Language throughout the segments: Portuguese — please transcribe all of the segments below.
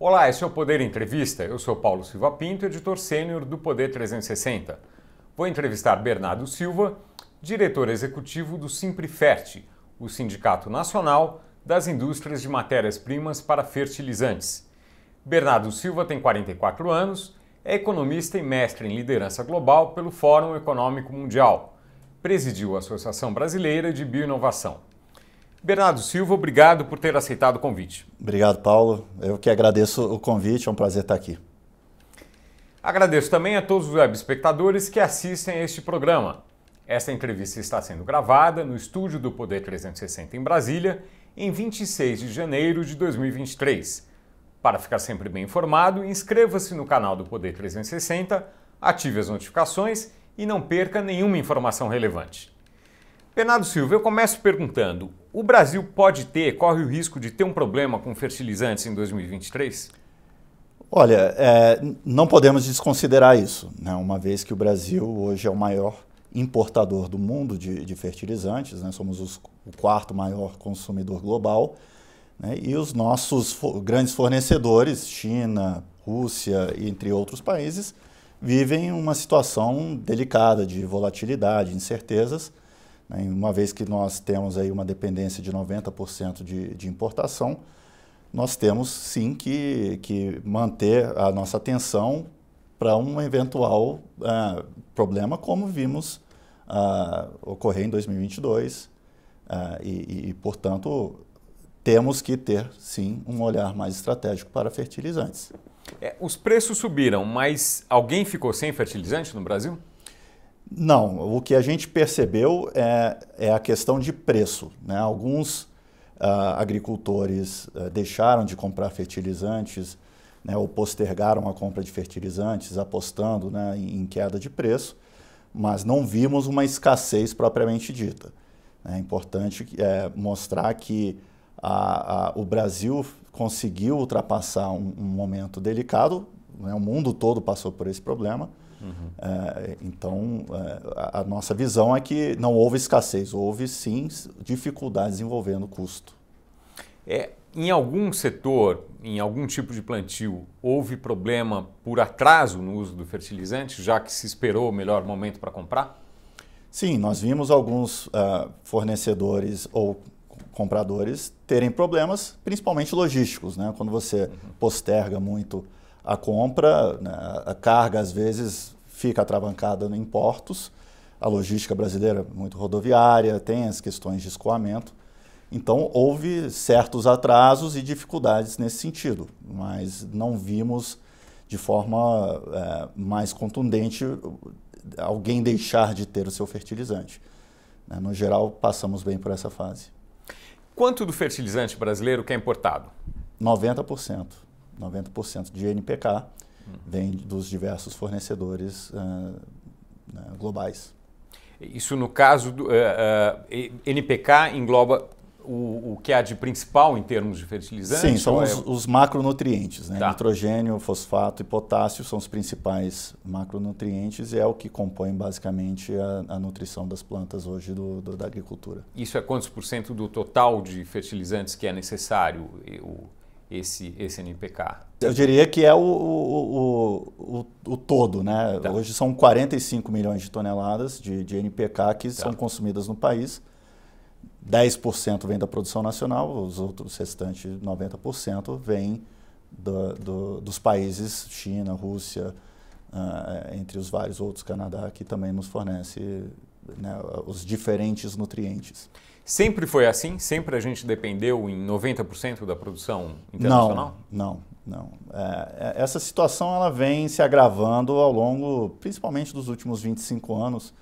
Olá, esse é o Poder Entrevista. Eu sou Paulo Silva Pinto, editor sênior do Poder 360. Vou entrevistar Bernardo Silva, diretor executivo do Simprifert, o Sindicato Nacional das Indústrias de Matérias-Primas para Fertilizantes. Bernardo Silva tem 44 anos, é economista e mestre em liderança global pelo Fórum Econômico Mundial. Presidiu a Associação Brasileira de Bioinovação. Bernardo Silva, obrigado por ter aceitado o convite. Obrigado, Paulo. Eu que agradeço o convite, é um prazer estar aqui. Agradeço também a todos os web espectadores que assistem a este programa. Esta entrevista está sendo gravada no estúdio do Poder 360 em Brasília, em 26 de janeiro de 2023. Para ficar sempre bem informado, inscreva-se no canal do Poder 360, ative as notificações e não perca nenhuma informação relevante. Bernardo Silva, eu começo perguntando: o Brasil pode ter, corre o risco de ter um problema com fertilizantes em 2023? Olha, é, não podemos desconsiderar isso, né? uma vez que o Brasil hoje é o maior importador do mundo de, de fertilizantes, né? somos os, o quarto maior consumidor global, né? e os nossos fo grandes fornecedores, China, Rússia, entre outros países, vivem uma situação delicada de volatilidade, incertezas? Uma vez que nós temos aí uma dependência de 90% de, de importação, nós temos sim que, que manter a nossa atenção para um eventual uh, problema, como vimos uh, ocorrer em 2022. Uh, e, e, portanto, temos que ter sim um olhar mais estratégico para fertilizantes. É, os preços subiram, mas alguém ficou sem fertilizante no Brasil? Não, o que a gente percebeu é, é a questão de preço. Né? Alguns uh, agricultores uh, deixaram de comprar fertilizantes né, ou postergaram a compra de fertilizantes, apostando né, em, queda de preço, mas não vimos uma escassez propriamente dita. É importante é, mostrar que a, a, o Brasil conseguiu ultrapassar um, um momento delicado, né, o mundo todo passou por esse problema Uhum. Então, é, a, a, nossa visão é que não houve escassez, houve sim dificuldades envolvendo custo. É, em algum setor, em algum tipo de plantio, houve problema por atraso no uso do fertilizante, já que se esperou o melhor momento para comprar? Sim, nós vimos alguns uh, fornecedores ou compradores terem problemas, principalmente logísticos, né? Quando você uhum. posterga muito a compra, né, a carga às vezes fica atravancada em portos, a logística brasileira é muito rodoviária, tem as questões de escoamento. Então, houve certos atrasos e dificuldades nesse sentido, mas não vimos de forma é, mais contundente alguém deixar de ter o seu fertilizante. Né. No geral, passamos bem por essa fase. Quanto do fertilizante brasileiro que é importado? 90%. 90% de NPK uhum. vem dos diversos fornecedores uh, globais. Isso no caso do uh, uh, NPK engloba o, o, que há de principal em termos de fertilizantes? Sim, são os, é... os, macronutrientes. Né? Tá. Nitrogênio, fosfato e potássio são os principais macronutrientes e é o que compõe basicamente a, a nutrição das plantas hoje do, do, da agricultura. Isso é quantos por cento do total de fertilizantes que é necessário? O esse, esse NPK? Eu diria que é o, o, o, o todo, né? Tá. Hoje são 45 milhões de toneladas de, de NPK que tá. são consumidas no país. 10% vem da produção nacional, os outros restantes 90% vêm do, do, dos países China, Rússia, uh, entre os vários outros, Canadá, que também nos fornece né, os diferentes nutrientes. Sempre foi assim? Sempre a gente dependeu em 90% da produção internacional? Não, não, não. É, é, essa situação ela vem se agravando ao longo, principalmente dos últimos 25 anos,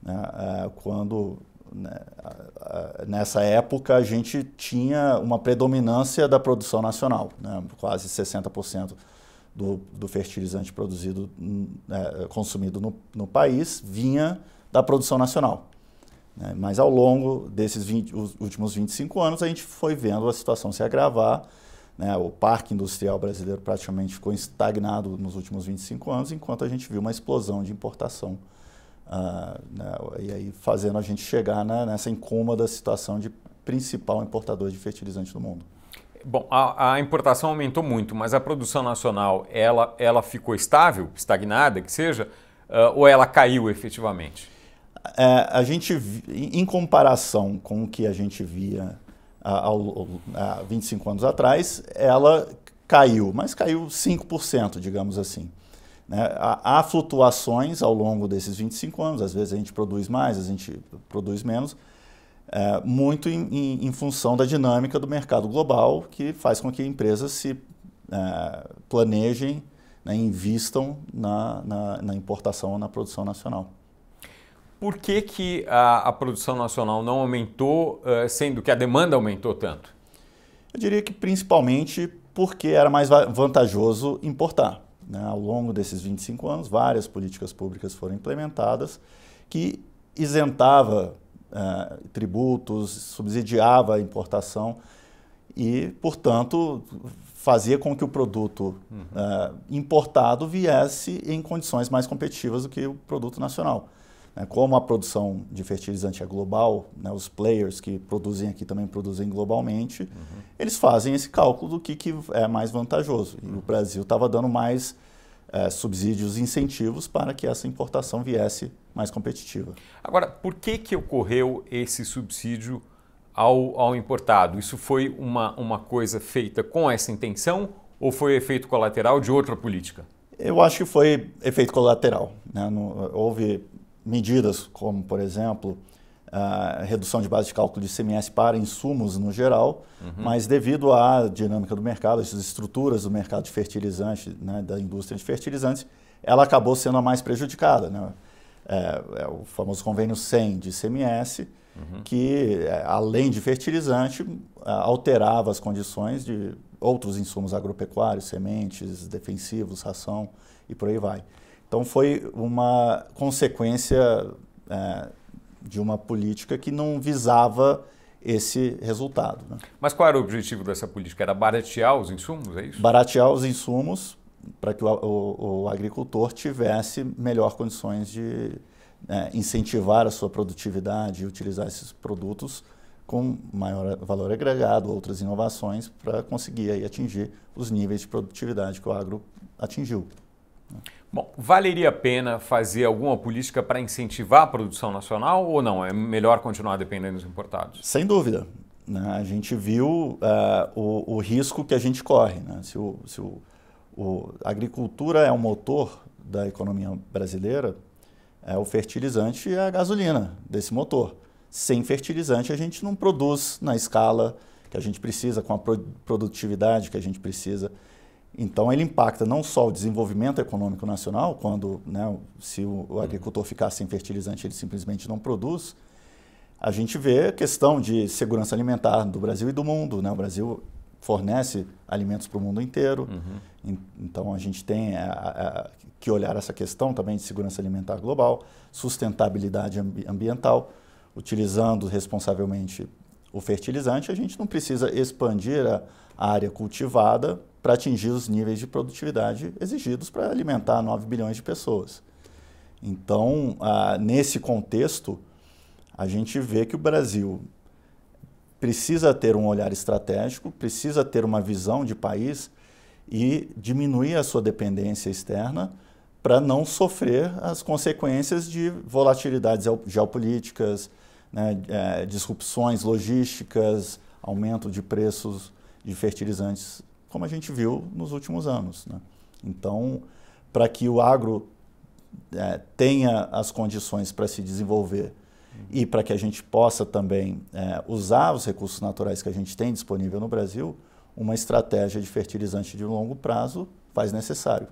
né, é, quando né, nessa época a gente tinha uma predominância da produção nacional, né, quase 60% do, do fertilizante produzido, é, consumido no, no país vinha da produção nacional. Né? Mas ao longo desses 20, últimos 25 anos, a gente foi vendo a situação se agravar. Né? O parque industrial brasileiro praticamente ficou estagnado nos últimos 25 anos, enquanto a gente viu uma explosão de importação. Uh, né? E aí fazendo a gente chegar né, nessa incômoda situação de principal importador de fertilizante do mundo. bom, a, a, importação aumentou muito, mas a produção nacional ela, ela ficou estável, estagnada, que seja, uh, ou ela caiu efetivamente? É, a gente, em comparação com o que a gente via há, há 25 anos atrás, ela caiu, mas caiu 5%, digamos assim. Né? Há, há flutuações ao longo desses 25 anos, às vezes a gente produz mais, a gente produz menos, é, muito em, em, em, função da dinâmica do mercado global, que faz com que empresas se é, planejem, né, invistam na, na, na importação ou na produção nacional. Por que, que a, a produção nacional não aumentou, uh, sendo que a demanda aumentou tanto? Eu diria que principalmente porque era mais vantajoso importar. Né? Ao longo desses 25 anos, várias políticas públicas foram implementadas que isentava uh, tributos, subsidiava a importação e, portanto, fazia com que o produto uhum. uh, importado viesse em condições mais competitivas do que o produto nacional. Né? Como a produção de fertilizante é global, né, os players que produzem aqui também produzem globalmente, uhum. eles fazem esse cálculo do que, que é mais vantajoso. E o Brasil estava dando mais é, subsídios, incentivos para que essa importação viesse mais competitiva. Agora, por que, que ocorreu esse subsídio ao, ao importado? Isso foi uma, uma coisa feita com essa intenção ou foi efeito colateral de outra política? Eu acho que foi efeito colateral. Né? Houve medidas como, por exemplo, a redução de base de cálculo de CMS para insumos no geral, uhum. mas devido à dinâmica do mercado, as estruturas do mercado de fertilizantes, né, da indústria de fertilizantes, ela acabou sendo a mais prejudicada. Né? É, é o famoso convênio 100 de CMS, uhum. que, é, além de fertilizante, alterava as condições de outros insumos agropecuários, sementes, defensivos, ração e por aí vai. Então foi uma consequência é, de uma política que não visava esse resultado. Né? Mas qual era o objetivo dessa política? Era baratear os insumos, é isso? Baratear os insumos para que o, o, o, agricultor tivesse melhor condições de é, incentivar a sua produtividade e utilizar esses produtos com maior valor agregado, outras inovações, para conseguir aí, atingir os níveis de produtividade que o agro atingiu. Bom, valeria a pena fazer alguma política para incentivar a produção nacional ou não? É melhor continuar dependendo dos importados? Sem dúvida. Né? A gente viu uh, o, o, risco que a gente corre. Né? Se, o, se o, o, a agricultura é o motor da economia brasileira, é o fertilizante e a gasolina desse motor. Sem fertilizante, a gente não produz na escala que a gente precisa, com a produtividade que a gente precisa. Então, ele impacta não só o desenvolvimento econômico nacional, quando né, se o, agricultor ficar sem fertilizante, ele simplesmente não produz. A gente vê a questão de segurança alimentar do Brasil e do mundo. Né? O Brasil fornece alimentos para o mundo inteiro. Uhum. Então, a gente tem a, a, que olhar essa questão também de segurança alimentar global, sustentabilidade ambi ambiental, utilizando responsavelmente o fertilizante. A gente não precisa expandir a área cultivada para atingir os níveis de produtividade exigidos para alimentar 9 bilhões de pessoas. Então, ah, nesse contexto, a gente vê que o Brasil precisa ter um olhar estratégico, precisa ter uma visão de país e diminuir a sua dependência externa para não sofrer as consequências de volatilidades geopolíticas, né, é, disrupções logísticas, aumento de preços de fertilizantes como a gente viu nos últimos anos. Né? Então, para que o agro é, tenha as condições para se desenvolver e para que a gente possa também é, usar os recursos naturais que a gente tem disponível no Brasil, uma estratégia de fertilizante de longo prazo faz necessário.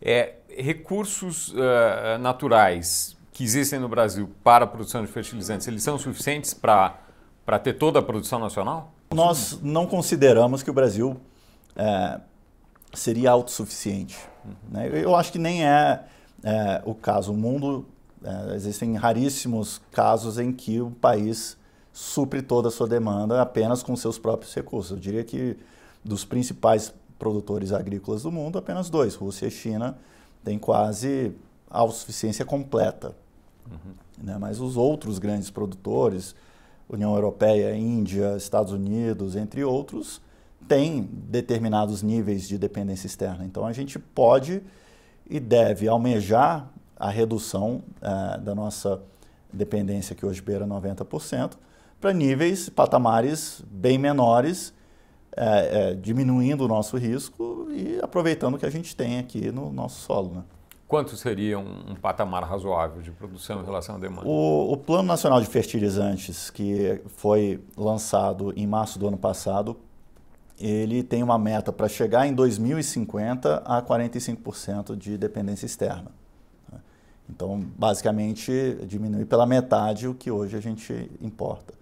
É, recursos uh, naturais que existem no Brasil para a produção de fertilizantes, eles são suficientes para ter toda a produção nacional? Nós não consideramos que o Brasil é, seria autossuficiente. Né? Eu acho que nem é, é o caso. O mundo, é, existem raríssimos casos em que o país supre toda a sua demanda apenas com seus próprios recursos. Eu diria que dos principais produtores agrícolas do mundo, apenas dois, Rússia e China, têm quase autossuficiência completa. Uhum. Né? Mas os outros grandes produtores, União Europeia, Índia, Estados Unidos, entre outros, tem determinados níveis de dependência externa. Então a gente pode e deve almejar a redução uh, da nossa dependência, que hoje beira 90%, para níveis, patamares bem menores, é, é, diminuindo o nosso risco e aproveitando o que a gente tem aqui no nosso solo. Né? Quanto seria um, um, patamar razoável de produção em relação à demanda? O, o, Plano Nacional de Fertilizantes, que foi lançado em março do ano passado, ele tem uma meta para chegar em 2050 a 45% de dependência externa. Então, basicamente, diminui pela metade o que hoje a gente importa.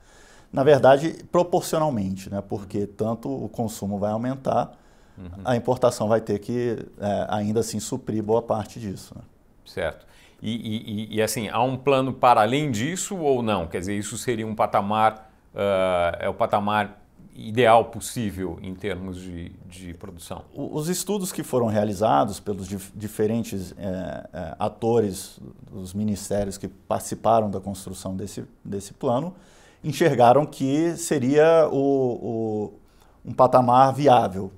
Na verdade, proporcionalmente, né? porque tanto o consumo vai aumentar, uhum. a importação vai ter que, é, ainda assim, suprir boa parte disso. Né? Certo. E, e, e, assim, há um plano para além disso ou não? Quer dizer, isso seria um patamar, uh, é o patamar ideal possível em termos de, de produção? Os estudos que foram realizados pelos dif diferentes é, é, atores dos ministérios que participaram da construção desse, desse plano enxergaram que seria o, o um patamar viável,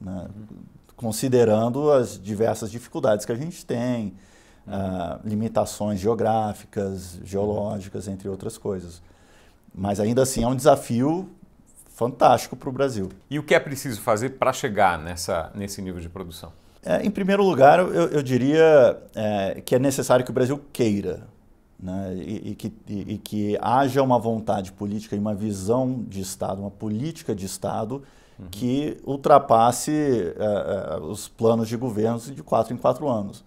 né? uhum. considerando as diversas dificuldades que a gente tem, uhum. uh, limitações geográficas, geológicas, entre outras coisas. Mas ainda assim é um desafio fantástico para o Brasil. E o que é preciso fazer para chegar nessa, nesse nível de produção? É, em primeiro lugar, eu, eu diria é, que é necessário que o Brasil queira. Né, e, e, que, e, e, que, haja uma vontade política e uma visão de Estado, uma política de Estado uhum. que ultrapasse é, os planos de governos de quatro em quatro anos.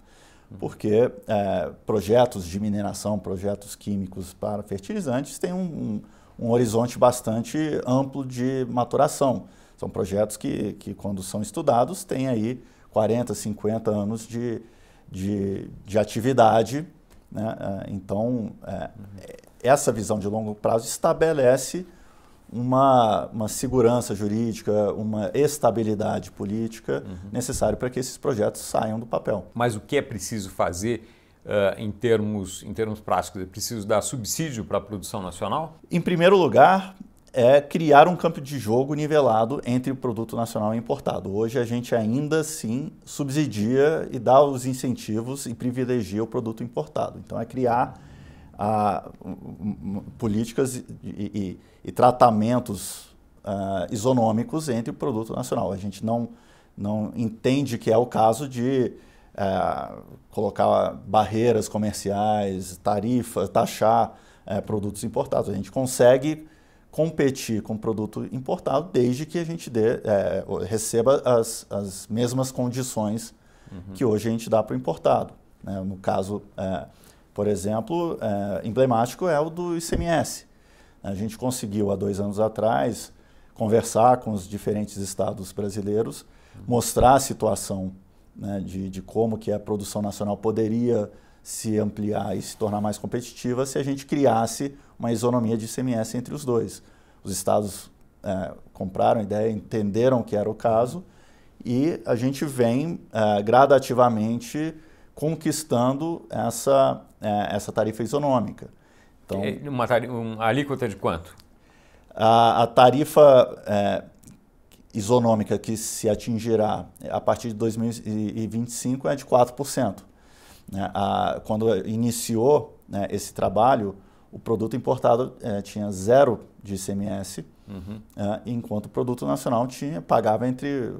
Uhum. Porque é, projetos de mineração, projetos químicos para fertilizantes têm um, um um horizonte bastante amplo de maturação. São projetos que, que quando são estudados, têm aí 40, 50 anos de, de, de atividade. Né? Então, é, essa visão de longo prazo estabelece uma, uma segurança jurídica, uma estabilidade política uhum. necessária para que esses projetos saiam do papel. Mas o que é preciso fazer Uh, em, termos, em termos práticos? É preciso dar subsídio para a produção nacional? Em primeiro lugar, é criar um campo de jogo nivelado entre o produto nacional e importado. Hoje a gente ainda assim subsidia e dá os incentivos e privilegia o produto importado. Então é criar ah, políticas e, e, e tratamentos ah, isonômicos entre o produto nacional. A gente não, não entende que é o caso de é, colocar barreiras comerciais, tarifas, taxar é, produtos importados. A gente consegue competir com produto importado desde que a gente dê, é, receba as, as mesmas condições uhum. que hoje a gente dá para o importado. Né? No caso, é, por exemplo, é, emblemático é o do ICMS. A gente conseguiu, há dois anos atrás, conversar com os diferentes estados brasileiros, mostrar a situação né, de, de como que a produção nacional poderia se ampliar e se tornar mais competitiva se a gente criasse uma isonomia de ICMS entre os dois. Os estados é, compraram a ideia, entenderam que era o caso e a gente vem é, gradativamente conquistando essa, é, essa tarifa isonômica. Então, uma, tarifa, uma alíquota de quanto? A, a tarifa é, isonômica que se atingirá a partir de 2025 é de 4%. Né? A, quando iniciou né, esse trabalho, o produto importado é, tinha zero de ICMS, uhum. é, enquanto o produto nacional tinha, pagava entre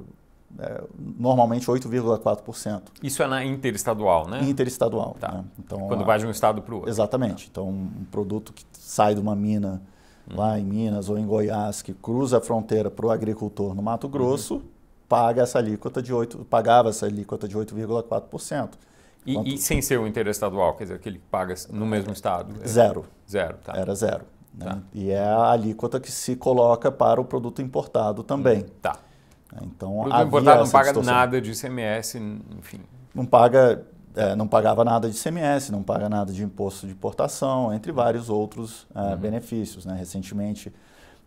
é, normalmente 8,4%. Isso é na interestadual, né? Interestadual. Tá. Né? Então, Quando a, vai de um estado para o outro. Exatamente. Tá. Então, um produto que sai de uma mina uhum. lá em Minas ou em Goiás, que cruza a fronteira para o agricultor no Mato Grosso, uhum. paga essa alíquota de 8, pagava essa alíquota de 8,4%. E, e, sem ser o interestadual, quer dizer, aquele que paga no mesmo estado? É zero. Zero, tá. Era zero. Né? Tá. E é a alíquota que se coloca para o produto importado também. Hum, tá. Então, o produto importado não paga distorção. nada de ICMS, enfim. Não paga é, não pagava nada de CMS, não paga nada de imposto de importação, entre vários outros é, uhum. benefícios. Né? Recentemente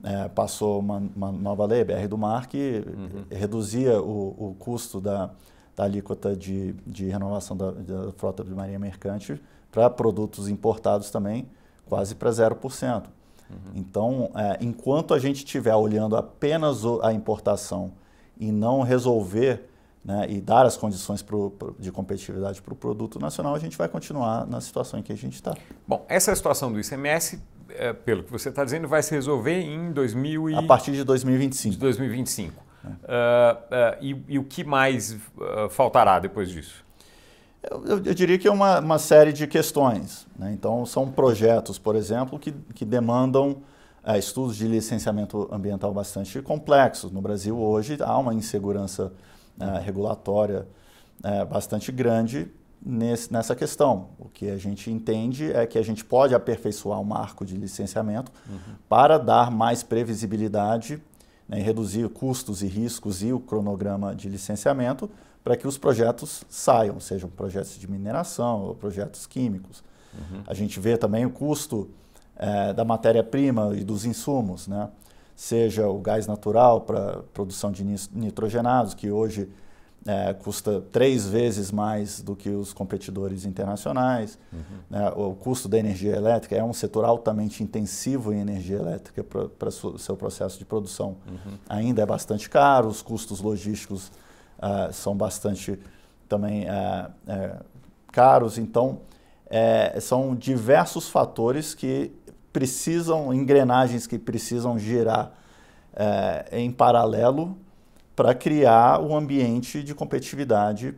é, passou uma, uma, nova lei, BR do Mar, que uhum. reduzia o, o, custo da, da alíquota de, de renovação da, da frota de marinha mercante para produtos importados também, quase para 0%. Uhum. Então, é, enquanto a gente estiver olhando apenas a importação e não resolver né, e dar as condições pro, pro, de competitividade para o produto nacional, a gente vai continuar na situação em que a gente está. Bom, essa situação do ICMS, é, pelo que você está dizendo, vai se resolver em 2000 e... A partir de 2025. De 2025. É. Uh, uh, e, e, o que mais uh, faltará depois disso? Eu, eu, diria que é uma, uma série de questões. Né? Então, são projetos, por exemplo, que, que demandam estudos de licenciamento ambiental bastante complexos. No Brasil, hoje, há uma insegurança é, regulatória é, bastante grande nesse, nessa questão. O que a gente entende é que a gente pode aperfeiçoar o marco de licenciamento uhum. para dar mais previsibilidade né, e reduzir custos e riscos e o cronograma de licenciamento para que os projetos saiam, sejam projetos de mineração ou projetos químicos. Uhum. A gente vê também o custo é, da matéria-prima e dos insumos, né? seja o gás natural para produção de nitrogenados, que hoje é, custa três vezes mais do que os competidores internacionais. Uhum. Né? O custo da energia elétrica é um setor altamente intensivo em energia elétrica para o seu processo de produção. Uhum. Ainda é bastante caro, os custos logísticos uh, são bastante também uh, uh, caros. Então, são diversos fatores que precisam, engrenagens que precisam girar em paralelo para criar um ambiente de competitividade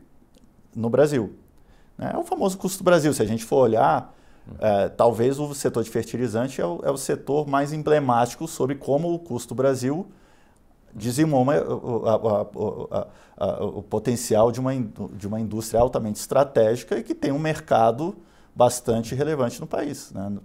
no Brasil. Né? É o famoso custo Brasil. Se a gente for olhar, é, talvez o setor de fertilizante é o, é o, setor mais emblemático sobre como o custo Brasil dizimou uma, o, a, a, o potencial de uma, de uma indústria altamente estratégica e que tem um mercado bastante relevante no país. Né?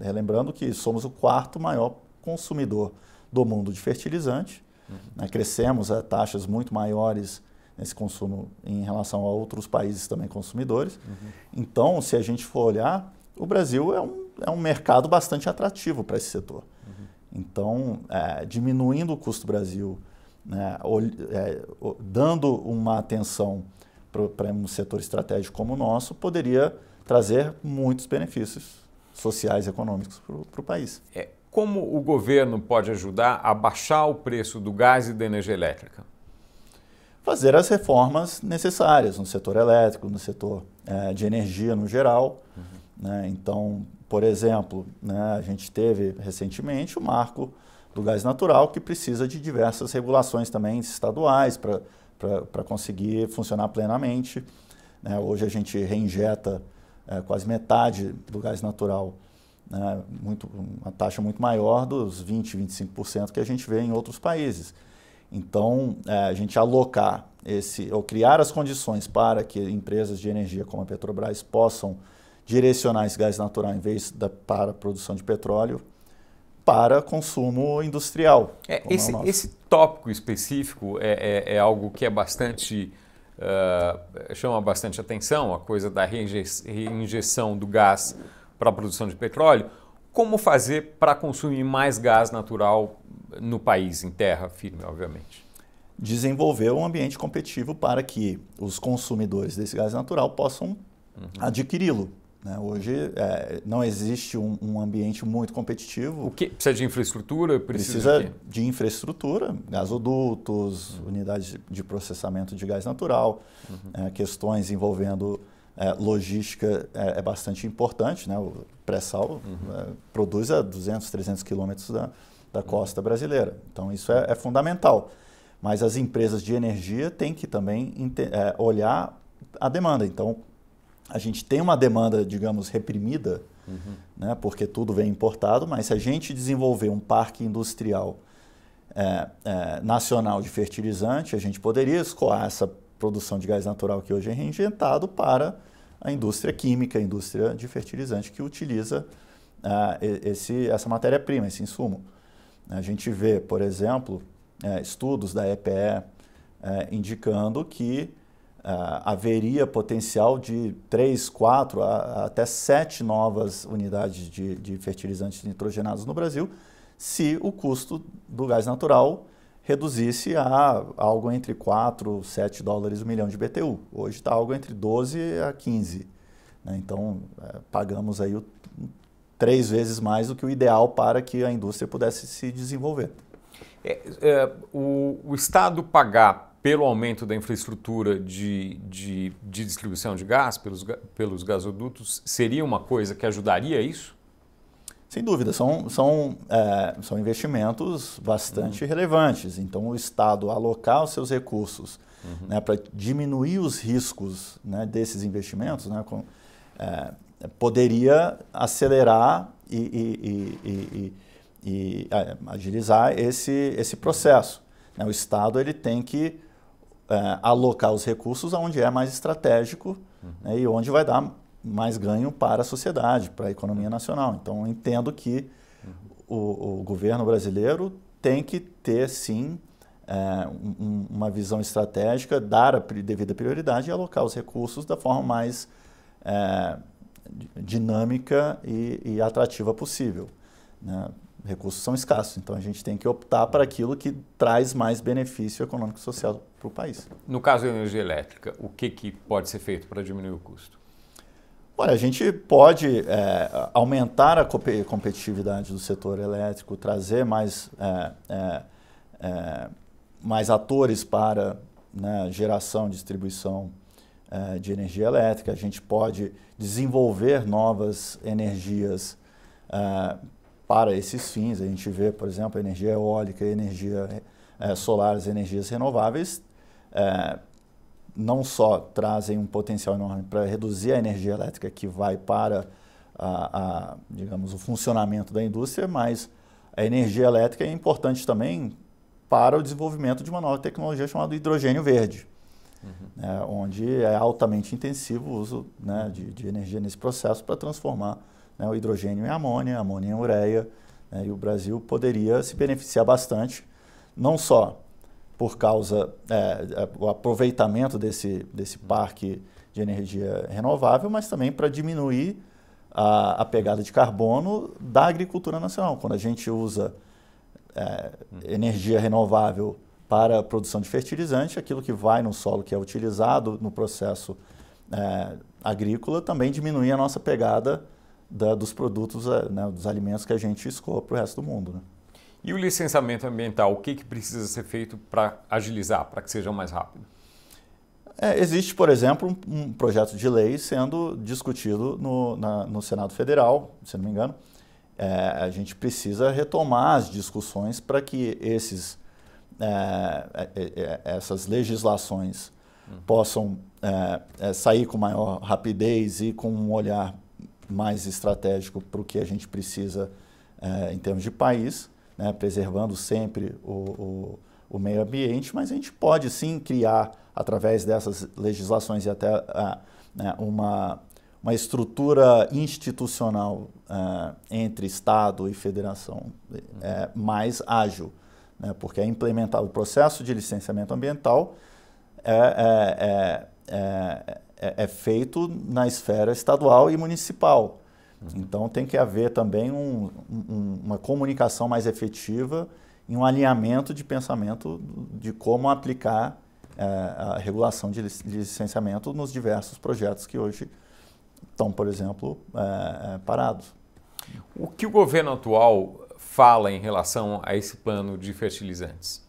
Relembrando que somos o quarto maior consumidor do mundo de fertilizante, uhum. né? crescemos a taxas muito maiores nesse consumo em relação a outros países também consumidores. Uhum. Então, se a gente for olhar, o Brasil é um, é um mercado bastante atrativo para esse setor. Então, é, diminuindo o custo do Brasil, né, é, dando uma atenção para um setor estratégico como o nosso, poderia trazer muitos benefícios sociais e econômicos para o país. É, como o governo pode ajudar a baixar o preço do gás e da energia elétrica? Fazer as reformas necessárias no setor elétrico, no setor é, de energia no geral. Uhum. Né? Então, por exemplo, né, a gente teve recentemente o marco do gás natural, que precisa de diversas regulações também estaduais para conseguir funcionar plenamente. Né? Hoje a gente reinjeta é, quase metade do gás natural, né? muito, uma taxa muito maior dos 20%, 25% que a gente vê em outros países. Então, é, a gente alocar esse, ou criar as condições para que empresas de energia como a Petrobras possam direcionar esse gás natural em vez da, para a produção de petróleo para consumo industrial. É, esse, é esse tópico específico é, é, é, algo que é bastante uh, chama bastante atenção, a coisa da reinjeção do gás para a produção de petróleo. Como fazer para consumir mais gás natural no país, em terra firme, obviamente? Desenvolver um ambiente competitivo para que os consumidores desse gás natural possam uhum. adquiri-lo? Hoje é, não existe um, um, ambiente muito competitivo. O que precisa de infraestrutura? Precisa, precisa de, de, infraestrutura, gasodutos, uhum. unidades de processamento de gás natural, uhum. é, questões envolvendo é, logística é, é, bastante importante. Né? O pré-sal uhum. É, produz a 200, 300 quilômetros da, da costa brasileira. Então isso é, é, fundamental. Mas as empresas de energia têm que também olhar a demanda. Então, a gente tem uma demanda, digamos, reprimida, uhum. né, porque tudo vem importado, mas se a gente desenvolver um parque industrial é, é, nacional de fertilizante, a gente poderia escoar essa produção de gás natural que hoje é reinjetado para a indústria química, a indústria de fertilizante que utiliza é, esse, essa matéria-prima, esse insumo. A gente vê, por exemplo, é, estudos da EPE é, indicando que haveria potencial de 3, 4, a, até 7 novas unidades de, de, fertilizantes nitrogenados no Brasil, se o custo do gás natural reduzisse a algo entre 4 7 dólares o milhão de BTU. Hoje está algo entre 12 a 15. Né? Então, é, pagamos aí o três vezes mais do que o ideal para que a indústria pudesse se desenvolver. É, é, o, o, Estado pagar pelo aumento da infraestrutura de, de, de, distribuição de gás pelos, pelos gasodutos seria uma coisa que ajudaria isso? Sem dúvida, são, são, é, são investimentos bastante uhum. relevantes. Então, o Estado alocar os seus recursos uhum. né, para diminuir os riscos né, desses investimentos, né, com, é, poderia acelerar e, e, e, e, é, agilizar esse, esse processo. Né. O Estado ele tem que é, alocar os recursos onde é mais estratégico uhum. né, e onde vai dar mais ganho para a sociedade, para a economia nacional. Então, entendo que o, o governo brasileiro tem que ter, sim, é, um, uma visão estratégica, dar a devida prioridade e alocar os recursos da forma mais é, dinâmica e, e, atrativa possível. Né? Recursos são escassos, então a gente tem que optar para aquilo que traz mais benefício econômico e social para o país. No caso da energia elétrica, o que, que pode ser feito para diminuir o custo? Olha, a gente pode é, aumentar a competitividade do setor elétrico, trazer mais, é, é, é, mais atores para né, geração e distribuição é, de energia elétrica. A gente pode desenvolver novas energias é, para esses fins. A gente vê, por exemplo, energia eólica, energia solar, as energias renováveis não só trazem um potencial enorme para reduzir a energia elétrica que vai para a, a, digamos, o funcionamento da indústria, mas a energia elétrica é importante também para o desenvolvimento de uma nova tecnologia chamada hidrogênio verde, uhum. né, onde é altamente intensivo o uso né, de, de, energia nesse processo para transformar né, o hidrogênio em amônia, amônia em ureia, né, e o Brasil poderia se beneficiar bastante, não só por causa é, o aproveitamento desse, desse parque de energia renovável, mas também para diminuir a, a, pegada de carbono da agricultura nacional. Quando a gente usa é, energia renovável para a produção de fertilizante, aquilo que vai no solo, que é utilizado no processo é, agrícola, também diminui a nossa pegada da, dos produtos, é, né, dos alimentos que a gente escoa para o resto do mundo. Né? E o licenciamento ambiental, o que, que precisa ser feito para agilizar, para que seja mais rápido? É, existe, por exemplo, um, um, projeto de lei sendo discutido no, na, no Senado Federal, se não me engano. É, a gente precisa retomar as discussões para que esses, é, é, é essas legislações uhum. possam é, sair com maior rapidez e com um olhar mais estratégico para o que a gente precisa em termos de país né, preservando sempre o, o, o, meio ambiente, mas a gente pode sim criar, através dessas legislações e até a, né, uma, uma estrutura institucional uh, entre Estado e federação é, mais ágil, né, porque é implementar o processo de licenciamento ambiental é, é, é, é, é feito na esfera estadual e municipal. Então tem que haver também um, um, uma comunicação mais efetiva e um alinhamento de pensamento de como aplicar é, a regulação de licenciamento nos diversos projetos que hoje estão, por exemplo, é, é, parados. O que o governo atual fala em relação a esse plano de fertilizantes?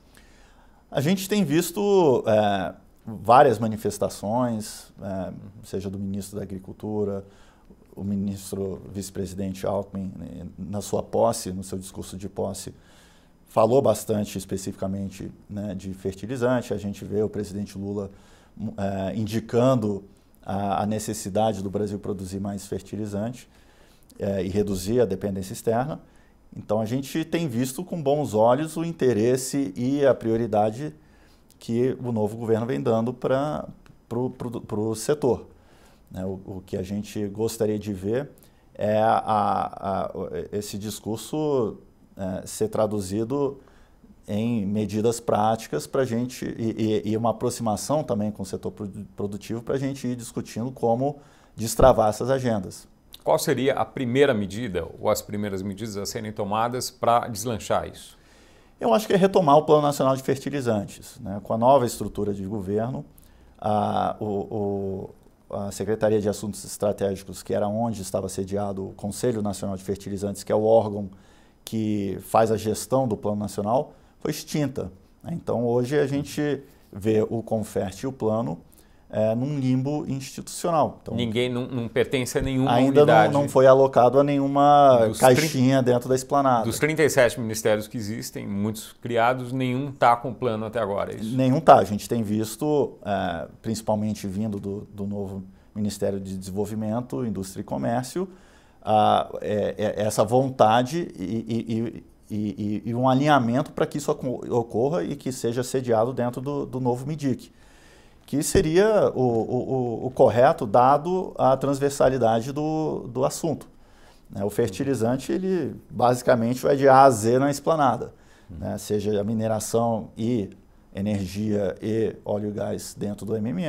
A gente tem visto é, várias manifestações, é, seja do ministro da Agricultura, o ministro vice-presidente Alckmin, né, na sua posse, no seu discurso de posse, falou bastante especificamente né, de fertilizante. A gente vê o presidente Lula é, indicando a, a, necessidade do Brasil produzir mais fertilizante é, e reduzir a dependência externa. Então a gente tem visto com bons olhos o interesse e a prioridade que o novo governo vem dando para o setor. Né? O, o, que a gente gostaria de ver é a, a, esse discurso é, ser traduzido em medidas práticas para a gente e, e, uma aproximação também com o setor produtivo para a gente ir discutindo como destravar essas agendas. Qual seria a primeira medida ou as primeiras medidas a serem tomadas para deslanchar isso? Eu acho que é retomar o Plano Nacional de Fertilizantes. Né? Com a nova estrutura de governo, a, o, a Secretaria de Assuntos Estratégicos, que era onde estava sediado o Conselho Nacional de Fertilizantes, que é o órgão que faz a gestão do Plano Nacional, foi extinta. Né? Então, hoje a gente vê o Confert e o Plano é, num limbo institucional. Então, Ninguém não, não, pertence a nenhuma ainda unidade. Ainda não, não, foi alocado a nenhuma dos caixinha 30, dentro da esplanada. Dos 37 ministérios que existem, muitos criados, nenhum está com plano até agora, é? Nenhum está. A gente tem visto, é, principalmente vindo do, do, novo Ministério de Desenvolvimento, Indústria e Comércio, é, é, essa vontade e, e, e, e um alinhamento para que isso ocorra e que seja sediado dentro do, do novo MIDIC que seria o, o, o, correto dado a transversalidade do, do assunto. Né? O fertilizante, ele basicamente vai de A a Z na esplanada, né? seja a mineração e energia e óleo e gás dentro do MME,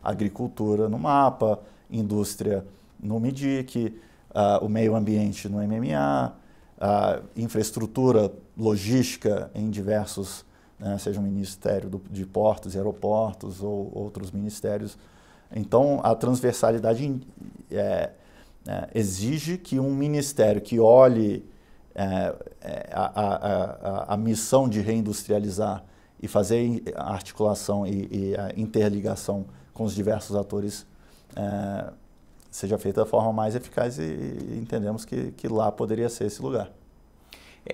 agricultura no mapa, indústria no MIDIC, uh, o meio ambiente no MMA, uh, infraestrutura logística em diversos né, seja o Ministério do, de Portos e Aeroportos ou outros ministérios. Então, a transversalidade é, é, exige que um ministério que olhe é, é a, a, a, missão de reindustrializar e fazer a articulação e, e a interligação com os diversos atores é, seja feita da forma mais eficaz e, e entendemos que, que lá poderia ser esse lugar.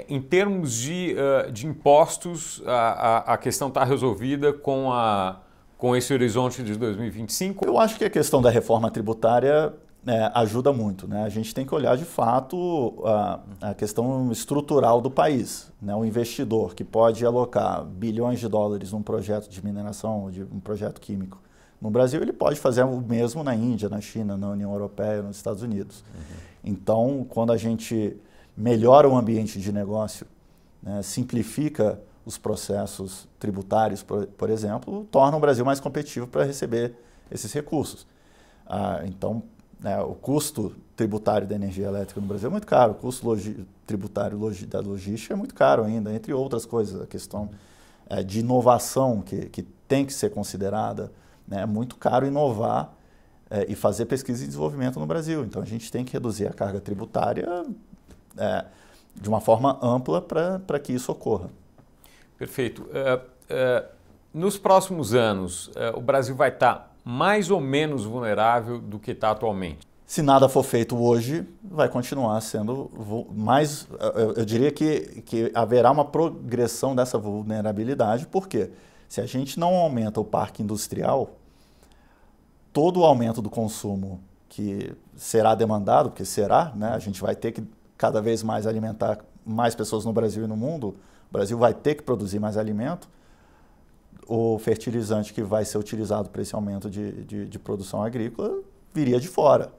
Em termos de, uh, de impostos, a, a, questão está resolvida com, a, com esse horizonte de 2025? Eu acho que a questão da reforma tributária é, ajuda muito. Né? A gente tem que olhar de fato a, a questão estrutural do país. Né? O investidor que pode alocar bilhões de dólares num projeto de mineração, de um projeto químico, no Brasil, ele pode fazer o mesmo na Índia, na China, na União Europeia, nos Estados Unidos. Uhum. Então, quando a gente melhora o ambiente de negócio, né, simplifica os processos tributários, por, por, exemplo, torna o Brasil mais competitivo para receber esses recursos. Ah, então, né, o custo tributário da energia elétrica no Brasil é muito caro, o custo logi tributário logi da logística é muito caro ainda, entre outras coisas. A questão é, de inovação que, que tem que ser considerada, né, é muito caro inovar é, e fazer pesquisa e desenvolvimento no Brasil. Então, a gente tem que reduzir a carga tributária é, de uma forma ampla para que isso ocorra. Perfeito. É, é, nos próximos anos, é, o Brasil vai estar tá mais ou menos vulnerável do que está atualmente? Se nada for feito hoje, vai continuar sendo mais. Eu diria que, que haverá uma progressão dessa vulnerabilidade, porque se a gente não aumenta o parque industrial, todo o aumento do consumo que será demandado, porque será, né, a gente vai ter que cada vez mais alimentar mais pessoas no Brasil e no mundo, o Brasil vai ter que produzir mais alimento. O fertilizante que vai ser utilizado para esse aumento de, de, de produção agrícola viria de fora.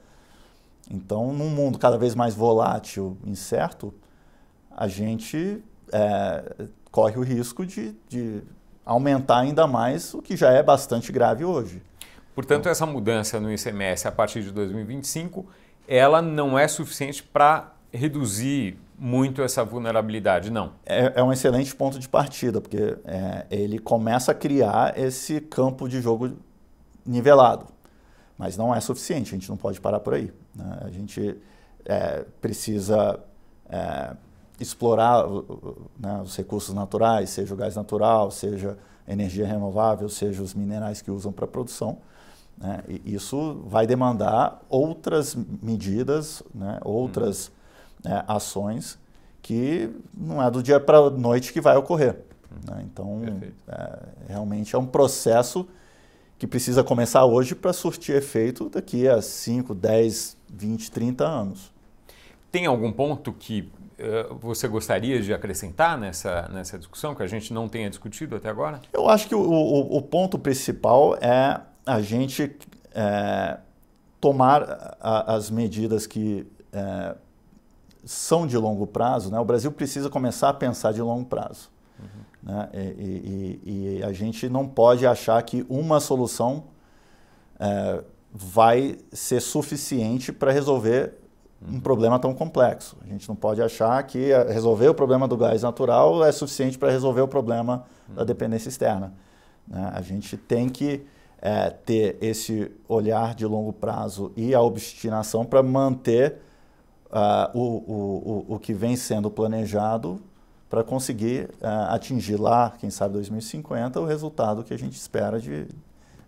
Então, num mundo cada vez mais volátil, incerto, a gente é, corre o risco de, de, aumentar ainda mais o que já é bastante grave hoje. Portanto, essa mudança no ICMS a partir de 2025, ela não é suficiente para reduzir muito essa vulnerabilidade, não? É, é um excelente ponto de partida, porque é, ele começa a criar esse campo de jogo nivelado. Mas não é suficiente, a gente não pode parar por aí. Né? A gente é, precisa é, explorar né, os recursos naturais, seja o gás natural, seja energia renovável, seja os minerais que usam para produção. Né? E isso vai demandar outras medidas, né, outras. Hum né, ações que não é do dia para a noite que vai ocorrer. Né? Então, é, realmente é um processo que precisa começar hoje para surtir efeito daqui a 5, 10, 20, 30 anos. Tem algum ponto que uh, você gostaria de acrescentar nessa, nessa discussão que a gente não tenha discutido até agora? Eu acho que o, o, o ponto principal é a gente é, tomar a, as medidas que é, são de longo prazo, né? o Brasil precisa começar a pensar de longo prazo. Uhum. Né? E, e, e, a gente não pode achar que uma solução é, vai ser suficiente para resolver um uhum. problema tão complexo. A gente não pode achar que resolver o problema do gás natural é suficiente para resolver o problema uhum. da dependência externa. Né? A gente tem que é, ter esse olhar de longo prazo e a obstinação para manter uh, o, o, o, que vem sendo planejado para conseguir uh, atingir lá, quem sabe 2050, o resultado que a gente espera de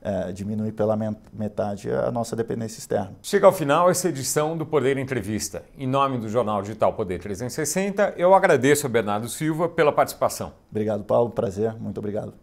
uh, diminuir pela metade a nossa dependência externa. Chega ao final essa edição do Poder Entrevista. Em nome do Jornal Digital Poder 360, eu agradeço a Bernardo Silva pela participação. Obrigado, Paulo. Prazer. Muito obrigado.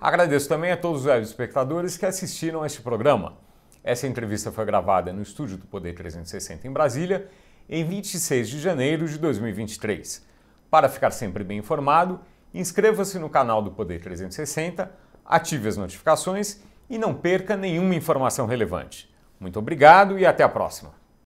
Agradeço também a todos os espectadores que assistiram a este programa. Essa entrevista foi gravada no estúdio do Poder 360 em Brasília, em 26 de janeiro de 2023. Para ficar sempre bem informado, inscreva-se no canal do Poder 360, ative as notificações e não perca nenhuma informação relevante. Muito obrigado e até a próxima!